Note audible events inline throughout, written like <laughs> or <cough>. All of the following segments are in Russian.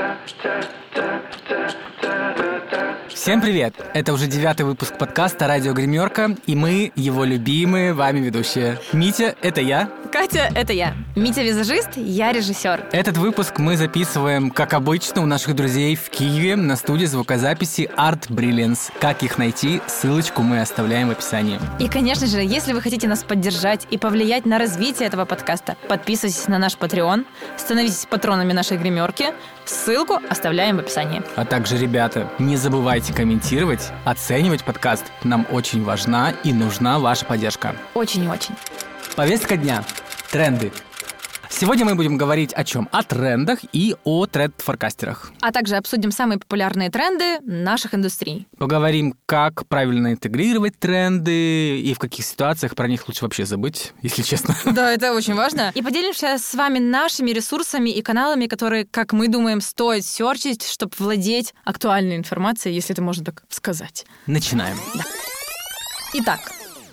da da da da da Всем привет! Это уже девятый выпуск подкаста «Радио Гримерка», и мы, его любимые, вами ведущие. Митя — это я. Катя, это я. Митя визажист, я режиссер. Этот выпуск мы записываем, как обычно, у наших друзей в Киеве на студии звукозаписи Art Brilliance. Как их найти, ссылочку мы оставляем в описании. И, конечно же, если вы хотите нас поддержать и повлиять на развитие этого подкаста, подписывайтесь на наш Patreon, становитесь патронами нашей гримерки, ссылку оставляем в описании. А также, ребята, не забывайте комментировать, оценивать подкаст. Нам очень важна и нужна ваша поддержка. Очень и очень. Повестка дня. Тренды. Сегодня мы будем говорить о чем? О трендах и о тренд-форкастерах. А также обсудим самые популярные тренды наших индустрий. Поговорим, как правильно интегрировать тренды и в каких ситуациях про них лучше вообще забыть, если честно. <laughs> Да, это очень важно. И поделимся с вами нашими ресурсами и каналами, которые, как мы думаем, стоит серчить, чтобы владеть актуальной информацией, если это можно так сказать. Начинаем. Да. Итак,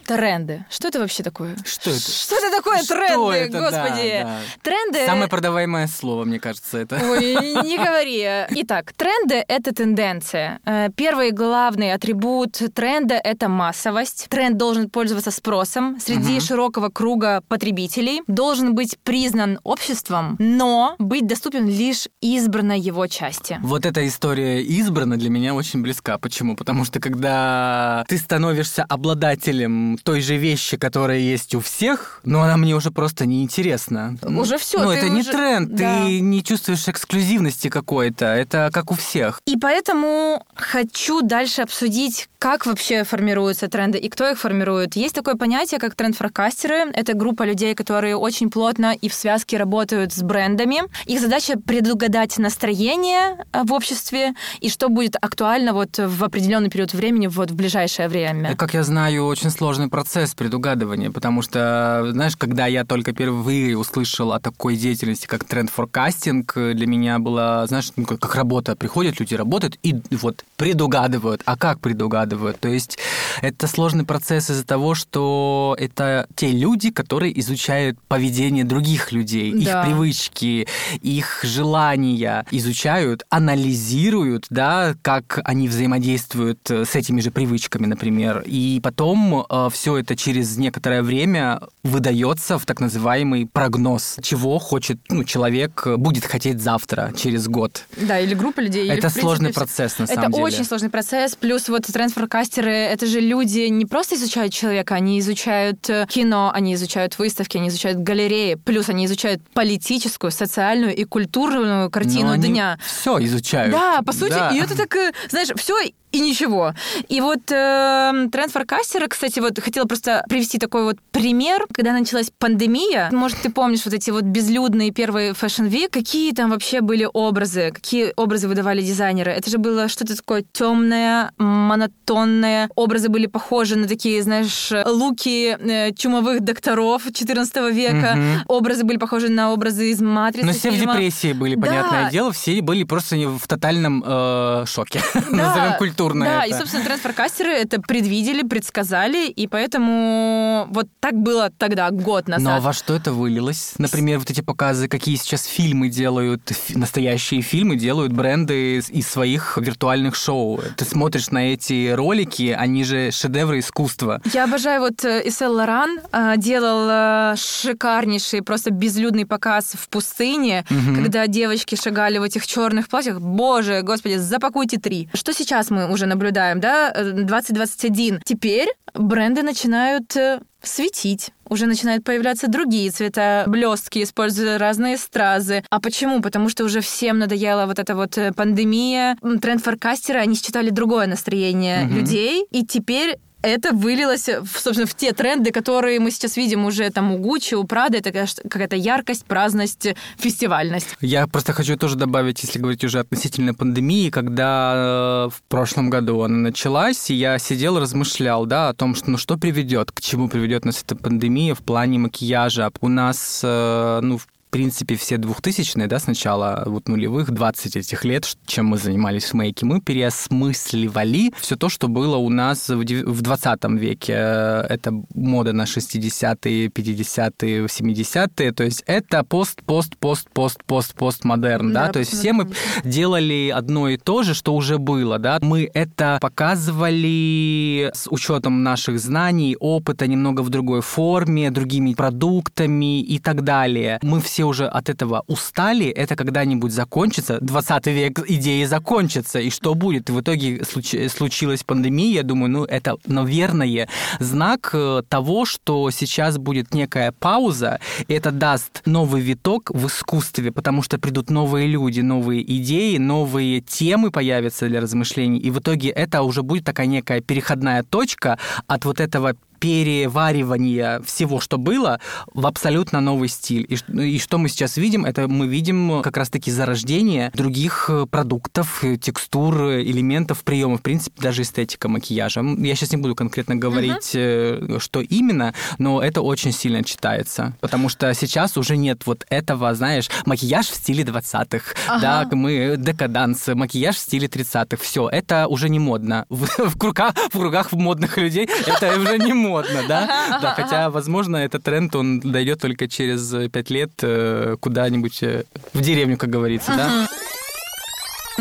Тренды. Что это вообще такое? Что это? Что это такое Что тренды, это? господи? Да, да. Тренды... Самое продаваемое слово, мне кажется, это. Ой, <laughs> не говори. Итак, тренды — это тенденция. Э, Первый главный атрибут тренда — это массовость. Тренд должен пользоваться спросом среди Мгм. широкого круга потребителей, должен быть признан обществом, но быть доступен лишь избранной его части. Вот эта история избрана для меня очень близка. Почему? Потому что когда ты становишься обладателем той же вещи, которая есть у всех, но она мне уже просто неинтересна. Ну, Уже всё, Ну, это не уже- тренд, да. ты не чувствуешь эксклюзивности какой-то. Это как у всех. И поэтому хочу дальше обсудить, как вообще формируются тренды и кто их формирует. Есть такое понятие, как тренд-форкастеры. Это группа людей, которые очень плотно и в связке работают с брендами. Их задача предугадать настроение э, в обществе и что будет актуально вот в определенный период времени, вот в ближайшее время. Как я знаю, очень сложный процесс предугадывания, потому что, знаешь, когда я только впервые услышал о такой деятельности, как тренд-форкастинг, для меня было, знаешь, ну, как, как работа. Приходят люди, работают и вот предугадывают. А как предугадывают? То есть это сложный процесс из-за того, что это те люди, которые изучают поведение других людей, Да. их привычки, их желания, изучают, анализируют, да, как они взаимодействуют э, с этими же привычками, например. И потом все это через некоторое время выдается в так называемый прогноз, чего хочет ну, человек, э, будет хотеть завтра, через год. Да, или группа людей. или, это принципе, сложный процесс, на Это самом деле. очень сложный процесс. Плюс вот трансфоркастеры, это же люди не просто изучают человека, они изучают э, кино, они изучают выставки, они изучают галереи. Плюс они изучают политическую, социальную и культурную картину дня. Все изучают. Да, по сути, Да. и это так, э, знаешь, все и ничего. И вот э, тренд-форкастеры, кстати, вот хотела просто привести такой вот пример, когда началась пандемия. Может, ты помнишь вот эти вот безлюдные первые Fashion Week, какие там вообще были образы, какие образы выдавали дизайнеры. Это же было что-то такое темное, монотонное. Образы были похожи на такие, знаешь, луки э, чумовых докторов 14 века. Мгм. Образы были похожи на образы из «Матрицы» Но все в фильма. депрессии были, Да. понятное дело, все были просто в тотальном э, шоке. <laughs> Да, Назовем культурно Да, это. и, собственно, трансфоркастеры это предвидели, предсказали, и поэтому вот так было тогда, год назад. Ну, а во что это вылилось? Например, вот эти показы, какие сейчас фильмы делают, настоящие фильмы делают бренды из- из своих виртуальных шоу. Ты смотришь на эти ролики, они же шедевры искусства. Я обожаю вот э, Исел Лоран э, делал э, шикарнейший, просто безлюдный показ в пустыне, Мгм. когда девочки шагали в этих черных платьях. Боже, господи, запакуйте три. Что сейчас мы уже наблюдаем, да? Э, 2021. Теперь бренды начинают э, светить. Уже начинают появляться другие цвета, блестки, используя разные стразы. А почему? Потому что уже всем надоела вот эта вот э, пандемия. Тренд-форкастеры, они считали другое настроение Мгм. людей, и теперь это вылилось, собственно, в те тренды, которые мы сейчас видим уже там у Гуччи, у Прада. Это какая-то яркость, праздность, фестивальность. Я просто хочу тоже добавить, если говорить уже относительно пандемии, когда э, в прошлом году она началась, я сидел, размышлял, да, о том, что, ну, что приведет, к чему приведет нас эта пандемия в плане макияжа. У нас, э, ну, в в принципе, все двухтысячные, да, сначала вот нулевых, 20 этих лет, чем мы занимались в мейке, мы переосмысливали все то, что было у нас в 20 веке. Это мода на 60-е, 50-е, 70-е, то есть это пост, пост, пост, пост, пост, постмодерн, да, да то есть все мы делали одно и то же, что уже было, да, мы это показывали с учетом наших знаний, опыта немного в другой форме, другими продуктами и так далее. Мы все уже от этого устали, это когда-нибудь закончится, 20 век идеи закончится, и что будет? И в итоге случ- случилась пандемия, я думаю, ну, это, наверное, знак э, того, что сейчас будет некая пауза, и это даст новый виток в искусстве, потому что придут новые люди, новые идеи, новые темы появятся для размышлений, и в итоге это уже будет такая некая переходная точка от вот этого переваривания всего, что было, в абсолютно новый стиль. И, и что мы сейчас видим? Это мы видим как раз-таки зарождение других э, продуктов, э, текстур, элементов, приемов, в принципе, даже эстетика макияжа. Я сейчас не буду конкретно говорить, uh-huh. что именно, но это очень сильно читается, потому что сейчас уже нет вот этого, знаешь, макияж в стиле 20-х, uh-huh. да, мы декаданс, макияж в стиле 30-х, все, это уже не модно. <laughs> В, в, кругах, в кругах модных людей это уже не модно модно, да? Да, хотя, возможно, этот тренд, он дойдет только через пять лет э, куда-нибудь э, в деревню, как говорится, да?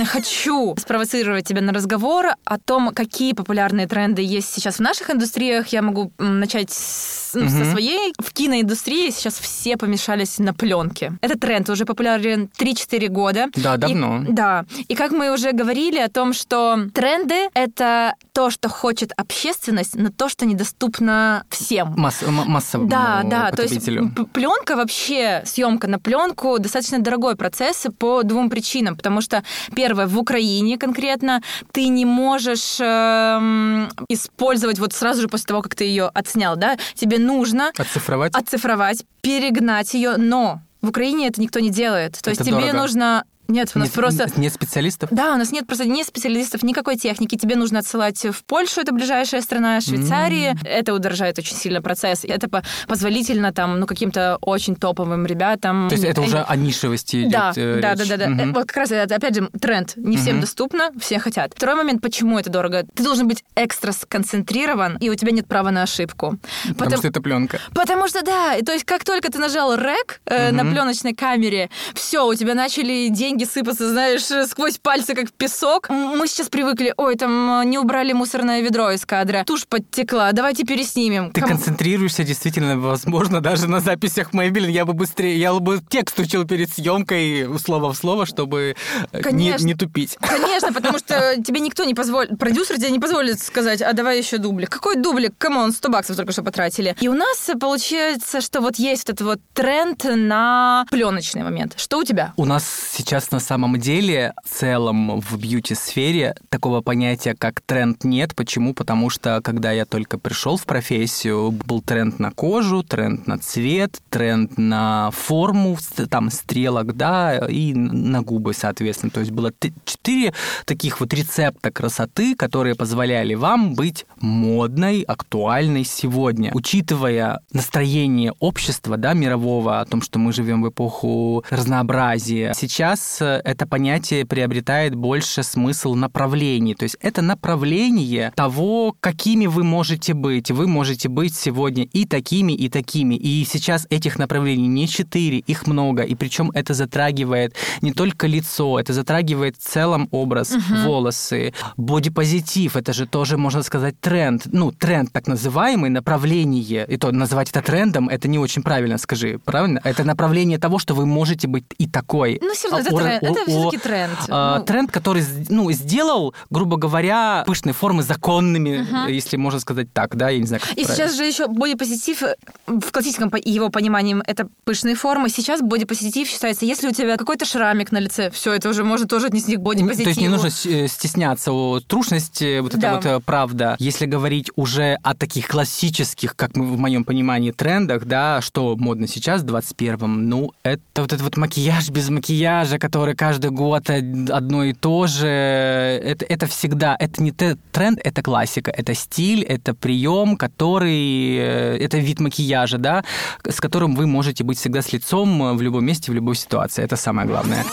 Хочу спровоцировать тебя на разговор о том, какие популярные тренды есть сейчас в наших индустриях. Я могу начать с, ну, угу. со своей. В киноиндустрии сейчас все помешались на пленке. Этот тренд уже популярен 3-4 года. Да, давно. И, да. И как мы уже говорили о том, что тренды — это то, что хочет общественность, но то, что недоступно всем. Масс, массовому Да, да. То есть пленка вообще, съемка на пленку достаточно дорогой процесс по двум причинам. Потому что, первое, в Украине конкретно ты не можешь э, использовать вот сразу же после того, как ты ее отснял, да, тебе нужно оцифровать, оцифровать перегнать ее, но в Украине это никто не делает. То это есть тебе дорого. нужно нет, у нас нет, просто... Нет специалистов? Да, у нас нет просто ни специалистов, никакой техники. Тебе нужно отсылать в Польшу, это ближайшая страна, Швейцарии. Mm. Это удорожает очень сильно процесс. Это позволительно там, ну, каким-то очень топовым ребятам. То есть это уже о нишевости идет да, э, да, да, да, да. Mm-hmm. Вот как раз это, опять же, тренд. Не всем mm-hmm. доступно, все хотят. Второй момент, почему это дорого. Ты должен быть экстра сконцентрирован, и у тебя нет права на ошибку. Потому, Потому что это пленка. Потому что, да. То есть как только ты нажал рек э, mm-hmm. на пленочной камере, все, у тебя начали деньги деньги сыпаться, знаешь, сквозь пальцы, как песок. Мы сейчас привыкли, ой, там э, не убрали мусорное ведро из кадра, тушь подтекла, давайте переснимем. Ты Ком... концентрируешься действительно, возможно, даже на записях Maybelline. Я бы быстрее, я бы текст учил перед съемкой слово в слово, чтобы э, не, не тупить. Конечно, потому что <laughs> тебе никто не позволит, продюсер тебе не позволит сказать, а давай еще дублик. Какой дублик? Come on, 100 баксов только что потратили. И у нас получается, что вот есть этот вот тренд на пленочный момент. Что у тебя? У нас сейчас сейчас на самом деле в целом в бьюти-сфере такого понятия, как тренд, нет. Почему? Потому что, когда я только пришел в профессию, был тренд на кожу, тренд на цвет, тренд на форму, там, стрелок, да, и на губы, соответственно. То есть было четыре таких вот рецепта красоты, которые позволяли вам быть модной, актуальной сегодня. Учитывая настроение общества, да, мирового, о том, что мы живем в эпоху разнообразия, сейчас это понятие приобретает больше смысл направлений. То есть это направление того, какими вы можете быть. Вы можете быть сегодня и такими, и такими. И сейчас этих направлений не четыре, их много. И причем это затрагивает не только лицо, это затрагивает в целом образ, угу. волосы, бодипозитив. Это же тоже, можно сказать, тренд. Ну, тренд так называемый, направление. И то называть это трендом, это не очень правильно, скажи, правильно? Это направление того, что вы можете быть и такой. Ну, все равно, это тренд. Это все-таки тренд. А, ну... Тренд, который ну, сделал, грубо говоря, пышные формы законными, угу. если можно сказать так, да, я не знаю, как И правильно. сейчас же еще бодипозитив, э, в классическом его понимании, это пышные формы. Сейчас бодипозитив считается, если у тебя какой-то шрамик на лице, все, это уже может тоже отнести к бодипозитиву. То есть не нужно э, стесняться о трушности, вот это да. вот правда. Если говорить уже о таких классических, как мы в моем понимании, трендах, да, что модно сейчас в 21-м, ну, это вот этот вот макияж без макияжа, который который каждый год одно и то же. Это, это всегда, это не тренд, это классика, это стиль, это прием, который, э, это вид макияжа, да, с которым вы можете быть всегда с лицом в любом месте, в любой ситуации. Это самое главное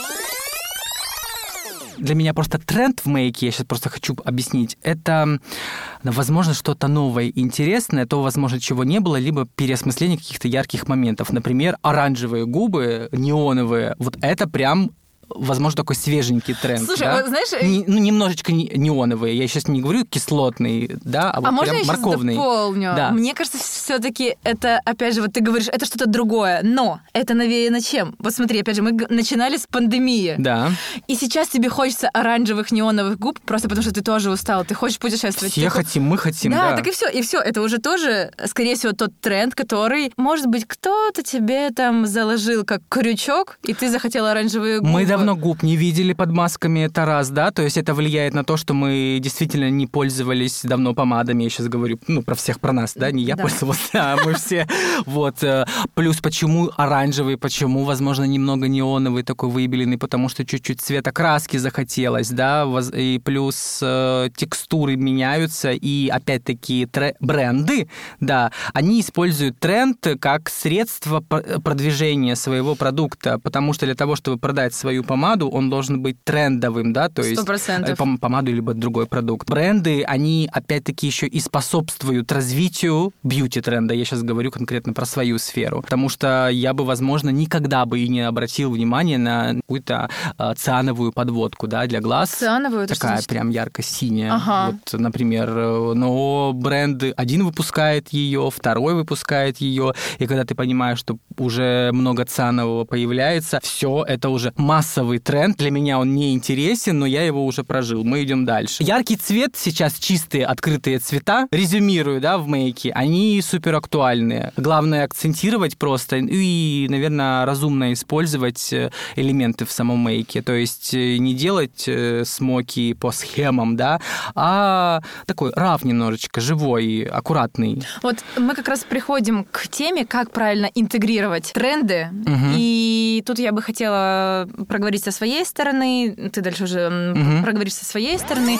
для меня просто тренд в мейке, я сейчас просто хочу объяснить, это, возможно, что-то новое, интересное, то, возможно, чего не было, либо переосмысление каких-то ярких моментов. Например, оранжевые губы, неоновые, вот это прям возможно, такой свеженький тренд. Слушай, да? вот, знаешь... Не, ну, немножечко неоновые. Я сейчас не говорю кислотный, да, а, а вот можно прям я морковный. Дополню? Да. Мне кажется, все-таки это, опять же, вот ты говоришь, это что-то другое, но это навеяно чем? Вот смотри, опять же, мы начинали с пандемии. Да. И сейчас тебе хочется оранжевых неоновых губ, просто потому что ты тоже устал, ты хочешь путешествовать. Все ты... хотим, мы хотим, да. Да, так и все, и все. Это уже тоже, скорее всего, тот тренд, который, может быть, кто-то тебе там заложил как крючок, и ты захотела оранжевые губы. Мы давно губ не видели под масками, это раз, да, то есть это влияет на то, что мы действительно не пользовались давно помадами, я сейчас говорю, ну, про всех, про нас, да, не я Да. пользовался, а мы все, вот. э, Плюс почему оранжевый, почему, возможно, немного неоновый такой выявленный, потому что чуть-чуть цвета краски захотелось, да, и плюс э, текстуры меняются, и опять-таки бренды, да, они используют тренд как средство продвижения своего продукта, потому что для того, чтобы продать свою помаду, он должен быть трендовым, да, то есть Сто процентов. э, пом- помаду либо другой продукт. Бренды, они опять-таки еще и способствуют развитию бьюти-тренда. Я сейчас говорю конкретно про свою сферу, потому что я бы, возможно, никогда бы и не обратил внимания на какую-то э, циановую подводку, да, для глаз. Циановую, это Такая прям ярко-синяя. Ага. Вот, например, э, но бренд один выпускает ее, второй выпускает ее, и когда ты понимаешь, что уже много цианового появляется, все, это уже массовый тренд. Для меня он не интересен, но я его уже прожил. Мы идем дальше. Яркий цвет сейчас чистые открытые цвета, резюмирую, да, в мейке, они супер актуальные. Главное акцентировать просто и, наверное, разумно использовать э, элементы в самом мейке. То есть э, не делать э, смоки по схемам, да, а такой раф немножечко, живой, аккуратный. Вот мы как раз приходим к теме, как правильно интегрировать тренды. Мгм. И тут я бы хотела проговорить со своей стороны. Ты дальше уже Мгм. проговоришь со своей стороны.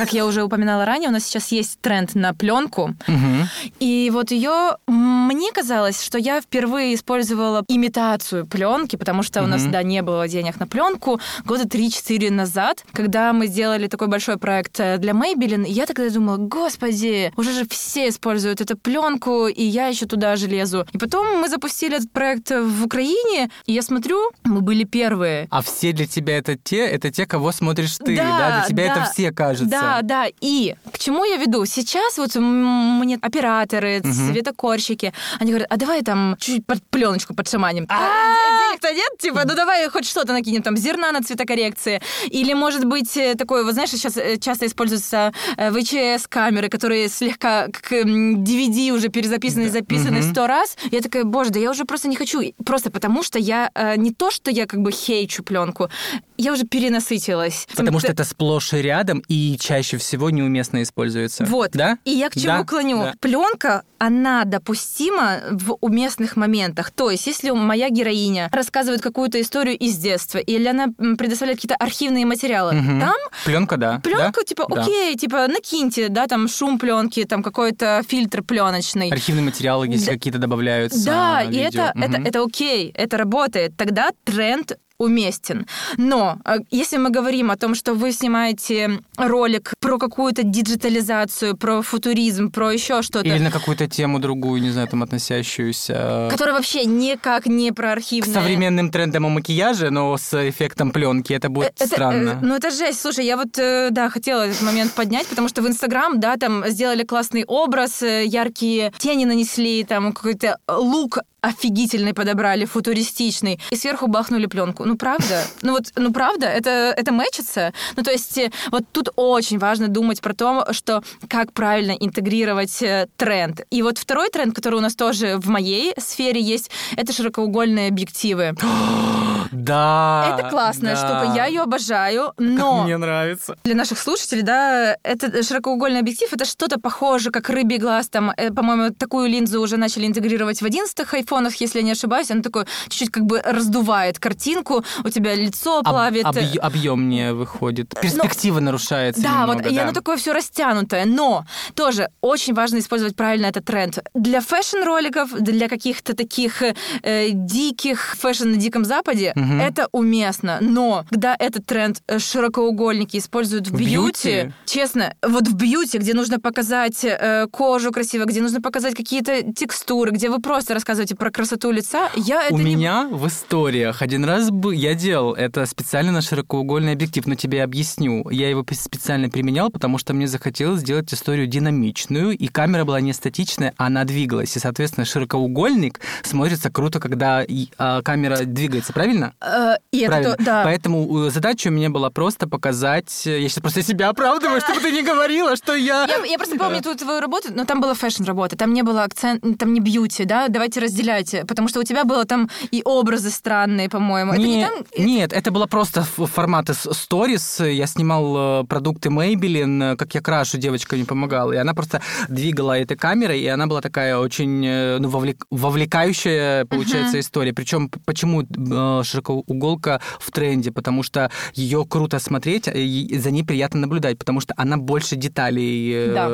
Как я уже упоминала ранее, у нас сейчас есть тренд на пленку. Мгм. И вот ее мне казалось, что я впервые использовала имитацию пленки, потому что у нас, да, не было денег на пленку года 3-4 назад, когда мы сделали такой большой проект э, для Maybelline, я тогда думала, господи, уже же все используют эту пленку, и я еще туда же лезу. И потом мы запустили этот проект в Украине, и я смотрю, мы были первые. А все для тебя это те, это те, кого смотришь ты, да? Да, Для тебя да. это все кажется. Да, да. И к чему я веду? Сейчас вот мне операторы, Мгм. цветокорщики, они говорят, а давай там чуть-чуть под пленочку подшаманим. А, де- денег-то нет? Типа, ну давай хоть что-то накинем, там, зерна на цветокоррекции. Или, может быть, э, такое, вот знаешь, сейчас э, часто используются э, VHS-камеры, которые слегка как DVD уже перезаписаны и записаны сто раз. Я такая, боже, да я уже просто не хочу. Просто потому, что я не то, что я как бы хейчу пленку, я уже перенасытилась. Потому что это сплошь и рядом и чаще всего неуместно используется. Вот. Да? И я к чему Да, клоню? да. Пленка, она допустима в уместных моментах. То есть, если моя героиня рассказывает какую-то историю из детства, или она предоставляет какие-то архивные материалы, Мгм. там Пленка, да. пленка, да? типа, Да. окей, типа, накиньте, да, там шум пленки, там какой-то фильтр пленочный. Архивные материалы, если Да. какие-то добавляются. Да, и видео. это, это, Мгм. это окей, это работает. Тогда тренд уместен. Но э, если мы говорим о том, что вы снимаете ролик про какую-то диджитализацию, про футуризм, про еще что-то, Или на какую-то тему другую, не знаю, там относящуюся которая вообще никак не про к архивное. современным трендам о макияже, но с эффектом пленки. Это будет Это, э, странно. ну, это жесть. Слушай, я вот, э, да, хотела этот момент поднять, потому что в Инстаграм, да, там сделали классный образ, э, яркие тени нанесли, там какой-то лук офигительный подобрали, футуристичный, и сверху бахнули пленку. Ну, правда? Ну, вот, ну, правда? Это, это мэчится? Ну, то есть, э, вот тут очень важно думать про то, что как правильно интегрировать э, тренд. И вот второй тренд, который у нас тоже в моей сфере есть, это широкоугольные объективы. <gasps> <gasps> Да. Это классная да. штука, я ее обожаю, но... Как мне нравится. Для наших слушателей, да, это широкоугольный объектив, это что-то похоже, как рыбий глаз, там, э, по-моему, такую линзу уже начали интегрировать в 11 айфонах, если я не ошибаюсь, она такой чуть-чуть как бы раздувает картинку, у тебя лицо плавит. Об, объ, объемнее выходит. Перспектива но, нарушается Да, немного, вот, да. и оно такое все растянутое, но тоже очень важно использовать правильно этот тренд. Для фэшн-роликов, для каких-то таких э, диких фэшн на Диком Западе Мгм. это уместно, но когда этот тренд э, широкоугольники используют в, В бьюти? честно, вот в бьюти, где нужно показать э, кожу красиво, где нужно показать какие-то текстуры, где вы просто рассказываете про красоту лица, я это У не... меня в историях один раз бы я делал это специально на широкоугольный объектив, но тебе объясню. Я его специально применял, потому что мне захотелось сделать историю динамичную, и камера была не статичная, а она двигалась. И, соответственно, широкоугольник смотрится круто, когда а, камера двигается, правильно? Э, и это Правильно. то- да. Поэтому э, задача у меня была просто показать... э, Я сейчас просто себя оправдываю, чтобы ты не говорила, что я... Я, я просто помню ту твою работу, но там была фэшн-работа, там не было акцент, там не бьюти, да, давайте разделяйте, потому что у тебя было там и образы странные, по-моему. Это не Не- там... Нет, это было просто ф- формат из сторис. Я снимал продукты Maybelline, как я крашу, девочка мне помогала. И она просто двигала этой камерой, и она была такая очень ну, вовлек- вовлекающая, получается, история. Причем почему э, широкоуголка в тренде? Потому что ее круто смотреть, э, и за ней приятно наблюдать, потому что она больше деталей э, Да.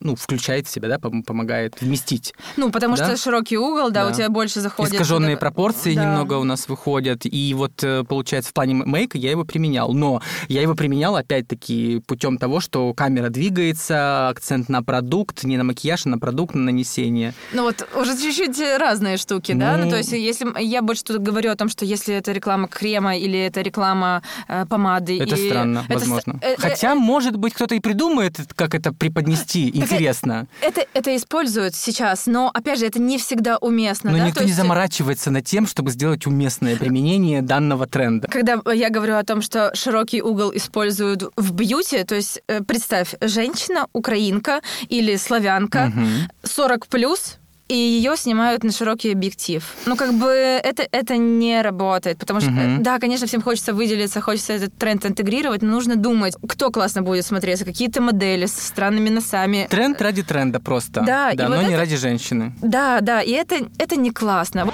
ну, включает в себя, да, пом- помогает вместить. Ну, потому Да? что широкий угол, да, Да. у тебя больше заходит... Искаженные туда- пропорции Да. немного у нас выходят. И вот, э, получается, в плане мейка я его применял. Но я его применял, опять-таки, путем того, что камера двигается, акцент на продукт, не на макияж, а на продукт, на нанесение. Ну вот уже чуть-чуть разные штуки, да? Ну, Ну. то есть если я больше тут говорю о том, что если это реклама крема или это реклама э, помады... Это и- странно, это с- возможно. э, э, Хотя, может быть, кто-то и придумает, как это преподнести. Так, э, Интересно. Это, это используют сейчас, но, опять же, это не всегда уместно, Но да? никто То не есть- заморачивается над тем, чтобы сделать уместное применение данного тренда. Когда я говорю о том, что широкий угол используют в бьюти, то есть э, представь, женщина, украинка или славянка, Мгм. 40 плюс, и ее снимают на широкий объектив. Ну, как бы это, это не работает, потому что, э, да, конечно, всем хочется выделиться, хочется этот тренд интегрировать, но нужно думать, кто классно будет смотреться, какие-то модели с странными носами. Тренд ради тренда просто. Да, да вот но не это- ради женщины. Да, да, и это, это не классно.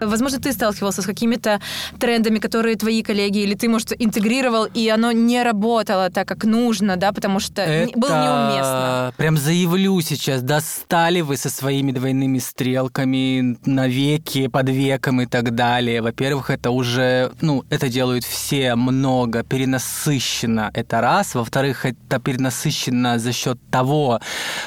Возможно, ты сталкивался с какими-то трендами, которые твои коллеги или ты, может, интегрировал, и оно не работало так, как нужно, да, потому что не- было неуместно. Прям заявлю сейчас, достали вы со своими двойными стрелками навеки, под веком и так далее. Во-первых, это уже, ну, это делают все много, перенасыщенно, это раз. Во-вторых, это перенасыщенно за счет того,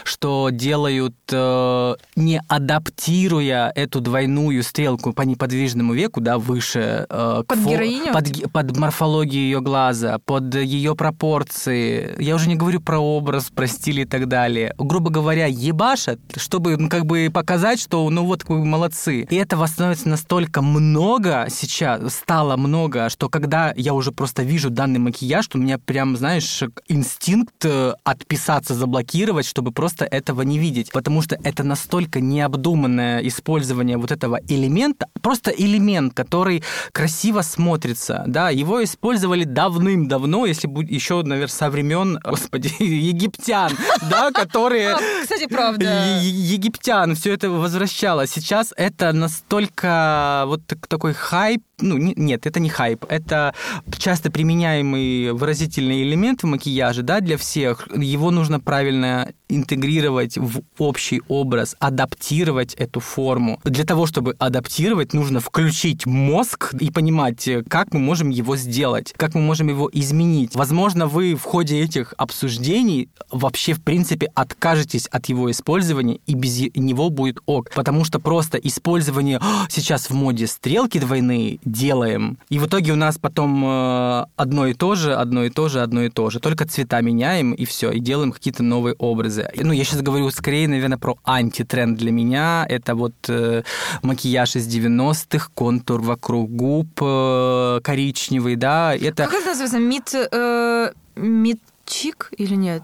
что делают, э, не адаптируя эту двойную стрелку по неподвижному веку, да, выше. э, Под фо- героиню? Под, под морфологию ее глаза, под ее пропорции. Я уже не говорю про образ, про стиль и так далее. Грубо говоря, ебашат, чтобы ну, как бы показать, что ну вот вы молодцы. И этого становится настолько много сейчас, стало много, что когда я уже просто вижу данный макияж, то у меня прям, знаешь, инстинкт э, отписаться, заблокировать, чтобы просто этого не видеть. Потому что это настолько необдуманное использование вот этого элемента, просто элемент, который красиво смотрится, да, его использовали давным-давно, если будет еще, наверное, со времен, <laughs> господи, египтян, да, которые... А, Кстати, правда. Египтян, все это возвращало. Сейчас это настолько вот так- такой хайп, ну, не- нет, это не хайп, это часто применяемый выразительный элемент в макияже, да, для всех. Его нужно правильно интегрировать в общий образ, адаптировать эту форму. Для того, чтобы адаптировать, нужно включить мозг и понимать, э, как мы можем его сделать, как мы можем его изменить. Возможно, вы в ходе этих обсуждений вообще, в принципе, откажетесь от его использования, и без него будет ок. Потому что просто использование «А, сейчас в моде стрелки двойные делаем, и в итоге у нас потом э, одно и то же, одно и то же, одно и то же. Только цвета меняем, и все, и делаем какие-то новые образы. Ну, я сейчас говорю скорее, наверное, про антитренд для меня. Это вот э, макияж из 90-х, контур вокруг губ э, коричневый, да. Это Как это называется? Мид... э, Мид-чик или нет?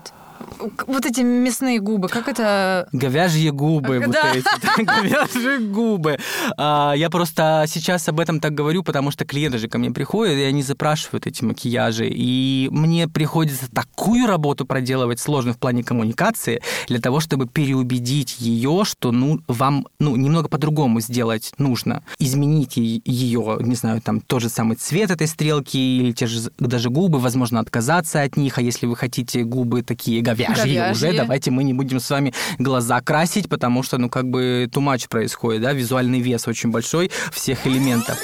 Вот эти мясные губы, как это... Говяжьи губы, вот Да. эти, да, <laughs> говяжьи губы. А, Я просто сейчас об этом так говорю, потому что клиенты же ко мне приходят, и они запрашивают эти макияжи, и мне приходится такую работу проделывать сложную в плане коммуникации для того, чтобы переубедить ее, что ну, вам ну, немного по-другому сделать нужно. Изменить ее, не знаю, там тот же самый цвет этой стрелки или те же даже губы, возможно, отказаться от них, а если вы хотите губы такие говяжьи, Говяжьи. уже, давайте мы не будем с вами глаза красить, потому что, ну, как бы much происходит, да, визуальный вес очень большой всех элементов.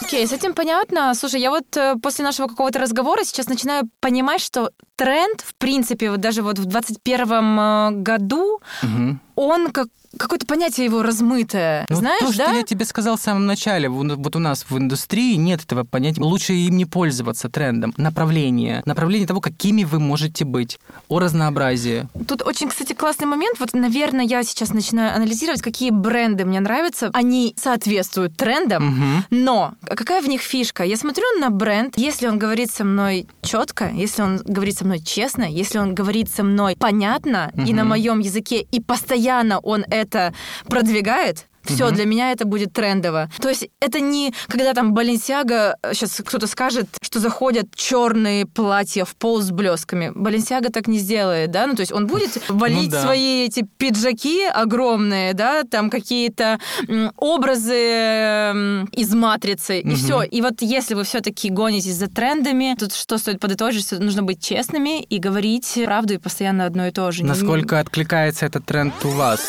Окей, с этим понятно. Слушай, я вот э, после нашего какого-то разговора сейчас начинаю понимать, что тренд, в принципе, вот даже вот в 21 э, году, Мгм. Он как какое-то понятие его размытое. Ну, Знаешь, то, да? что я тебе сказал в самом начале, вот у нас в индустрии нет этого понятия. Лучше им не пользоваться трендом. Направление. Направление того, какими вы можете быть. О разнообразии. Тут очень, кстати, классный момент. Вот, наверное, я сейчас начинаю анализировать, какие бренды мне нравятся. Они соответствуют трендам, Мгм. но какая в них фишка? Я смотрю на бренд, если он говорит со мной четко, если он говорит со мной честно, если он говорит со мной понятно и Мгм. на моем языке, и постоянно он это продвигает, все, Мгм. для меня это будет трендово. То есть это не когда там Баленсиага, сейчас кто-то скажет, что заходят черные платья в пол с блесками. Баленсиага так не сделает, да? Ну, то есть он будет валить да. свои эти пиджаки огромные, да, там какие-то образы м, из матрицы, и Мгм. все. И вот если вы все-таки гонитесь за трендами, тут что стоит подытожить, что нужно быть честными и говорить правду и постоянно одно и то же. Насколько откликается этот тренд у вас?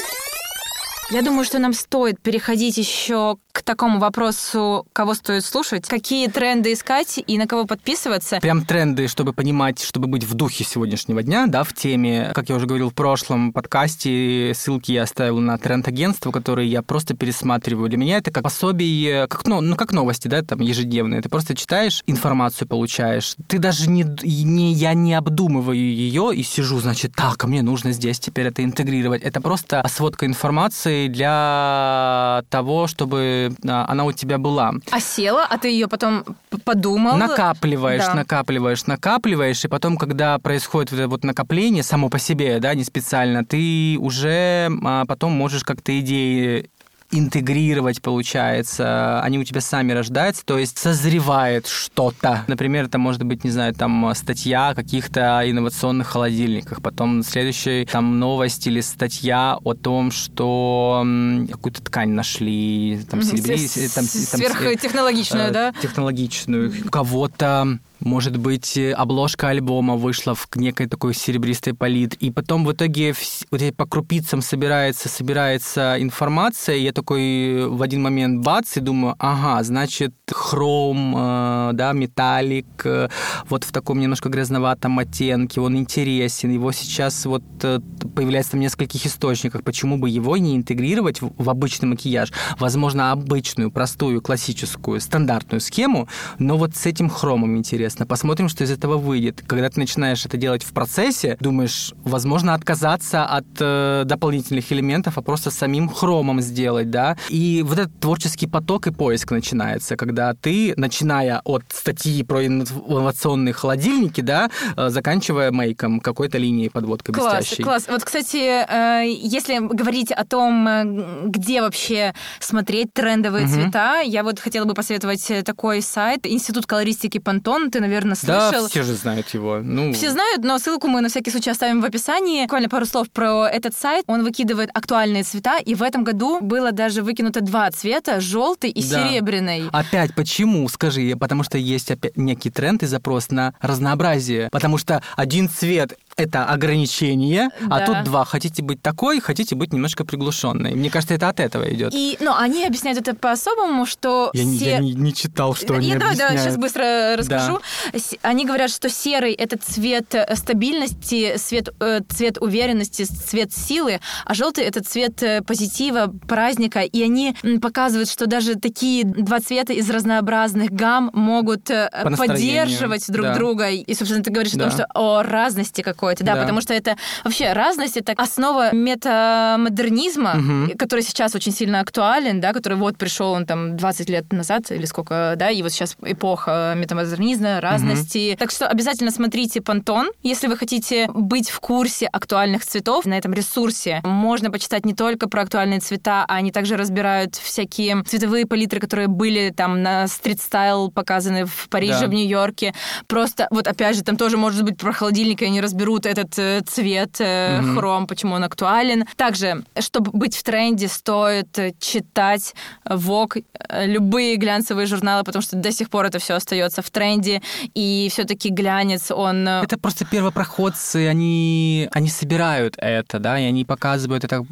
Я думаю, что нам стоит переходить еще к такому вопросу, кого стоит слушать, какие тренды искать и на кого подписываться. Прям тренды, чтобы понимать, чтобы быть в духе сегодняшнего дня, да, в теме. Как я уже говорил в прошлом подкасте, ссылки я оставил на тренд-агентство, которые я просто пересматриваю. Для меня это как пособие, как, ну, ну, как новости, да, там, ежедневные. Ты просто читаешь, информацию получаешь. Ты даже не, не я не обдумываю ее и сижу, значит, так, мне нужно здесь теперь это интегрировать. Это просто сводка информации для того, чтобы а, она у тебя была. А села, а ты ее потом подумал. Накапливаешь, Да. накапливаешь, накапливаешь, и потом, когда происходит вот это вот накопление само по себе, да, не специально, ты уже а, потом можешь как-то идеи интегрировать, получается, они у тебя сами рождаются, то есть созревает что-то. Например, это может быть, не знаю, там статья о каких-то инновационных холодильниках, потом следующая там новость или статья о том, что какую-то ткань нашли, там, Мгм, серебри- с- там, там, Сверхтехнологичную, э, да? технологичную. Кого-то может быть, э, обложка альбома вышла в некой такой серебристой палит, и потом в итоге вот по крупицам собирается, собирается информация, и я такой в один момент бац, и думаю, ага, значит, хром, э, да, металлик, э, вот в таком немножко грязноватом оттенке, он интересен, его сейчас вот э, появляется там в нескольких источниках, почему бы его не интегрировать в, в обычный макияж? Возможно, обычную, простую, классическую, стандартную схему, но вот с этим хромом интересно. Посмотрим, что из этого выйдет. Когда ты начинаешь это делать в процессе, думаешь, возможно, отказаться от э, дополнительных элементов, а просто самим хромом сделать, да? И вот этот творческий поток и поиск начинается, когда ты, начиная от статьи про инновационные холодильники, да, э, заканчивая мейком, какой-то линией подводкой Класс, блестящей. класс. Вот, кстати, э, если говорить о том, э, где вообще смотреть трендовые Мгм. цвета, я вот хотела бы посоветовать э, такой сайт Институт колористики Пантон. Ты, наверное, Да, слышал. все же знают его. Ну, Все знают, но ссылку мы на всякий случай оставим в описании. Буквально пару слов про этот сайт. Он выкидывает актуальные цвета, и в этом году было даже выкинуто два цвета, желтый и Да. серебряный. Опять почему? Скажи, потому что есть опять некий тренд и запрос на разнообразие. Потому что один цвет это ограничение, Да. а тут два. Хотите быть такой, хотите быть немножко приглушенной. Мне кажется, это от этого идет. И, ну, они объясняют это по-особому, что Я, не, се- я не, не читал, что они Я давай, давай, объясняют. сейчас быстро расскажу. С- Они говорят, что серый это цвет э, стабильности, цвет, э, цвет уверенности, цвет силы, а желтый это цвет э, позитива, праздника. И они показывают, что даже такие два цвета из разнообразных гамм могут э, поддерживать друг да. друга. И, собственно, ты говоришь о том, Да. что о разности какой происходит, да, Да. потому что это вообще разность, это основа метамодернизма, Мгм. который сейчас очень сильно актуален, да, который вот пришел он там 20 лет назад или сколько, да, и вот сейчас эпоха метамодернизма, разности. Так что обязательно смотрите Пантон, если вы хотите быть в курсе актуальных цветов на этом ресурсе. Можно почитать не только про актуальные цвета, а они также разбирают всякие цветовые палитры, которые были там на стрит-стайл показаны в Париже, Да. в Нью-Йорке. Просто, вот опять же, там тоже может быть про холодильник, и они разберут этот э, цвет, Мгм. хром, почему он актуален. Также, чтобы быть в тренде, стоит э, читать Vogue, любые глянцевые журналы, потому что до сих пор это все остается в тренде, и все-таки глянец, он... Это просто первопроходцы, они, они собирают это, да, и они показывают это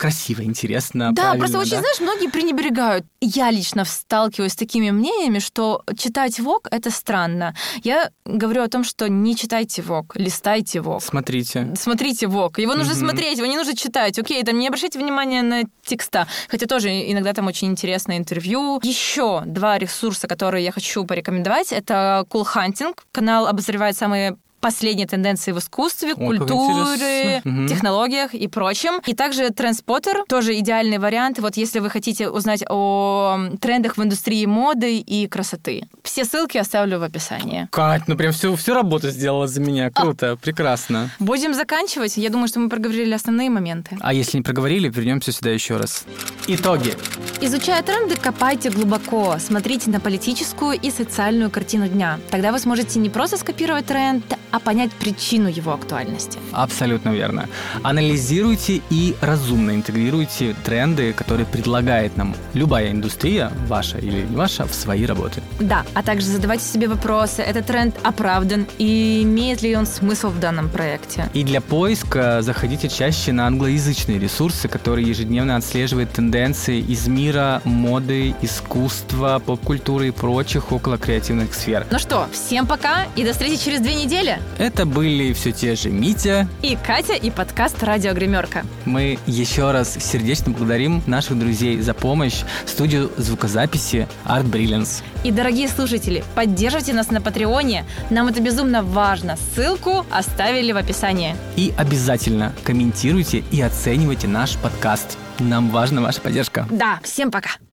красиво, интересно, Да, просто очень, да? знаешь, многие пренебрегают. Я лично сталкиваюсь с такими мнениями, что читать ВОК — это странно. Я говорю о том, что не читайте ВОК, листайте ВОК. Смотрите. Смотрите ВОК. Его нужно Мгм. смотреть, его не нужно читать. Окей, там не обращайте внимания на текста. Хотя тоже иногда там очень интересное интервью. Еще два ресурса, которые я хочу порекомендовать. Это Cool Hunting. Канал обозревает самые последние тенденции в искусстве, как культуре, технологиях и прочем. И также Трендспоттер, тоже идеальный вариант, вот если вы хотите узнать о трендах в индустрии моды и красоты. Все ссылки оставлю в описании. Кать, ну прям всю, всю работу сделала за А. меня. Круто, прекрасно. Будем заканчивать. Я думаю, что мы проговорили основные моменты. А если не проговорили, вернемся сюда еще раз. Итоги. Изучая тренды, копайте глубоко, смотрите на политическую и социальную картину дня. Тогда вы сможете не просто скопировать тренд, а понять причину его актуальности. Абсолютно верно. Анализируйте и разумно интегрируйте тренды, которые предлагает нам любая индустрия, ваша или не ваша, в свои работы. Да, а также задавайте себе вопросы, этот тренд оправдан и имеет ли он смысл в данном проекте. И для поиска заходите чаще на англоязычные ресурсы, которые ежедневно отслеживают тенденции из мира моды, искусства, поп-культуры и прочих около креативных сфер. Ну что, всем пока и до встречи через две недели. Это были все те же Митя. И Катя, и подкаст «Радио Гримерка». Мы еще раз сердечно благодарим наших друзей за помощь студию звукозаписи Art Brilliance. И, дорогие слушатели, поддерживайте нас на Патреоне. Нам это безумно важно. Ссылку оставили в описании. И обязательно комментируйте и оценивайте наш подкаст. Нам важна ваша поддержка. Да, всем пока.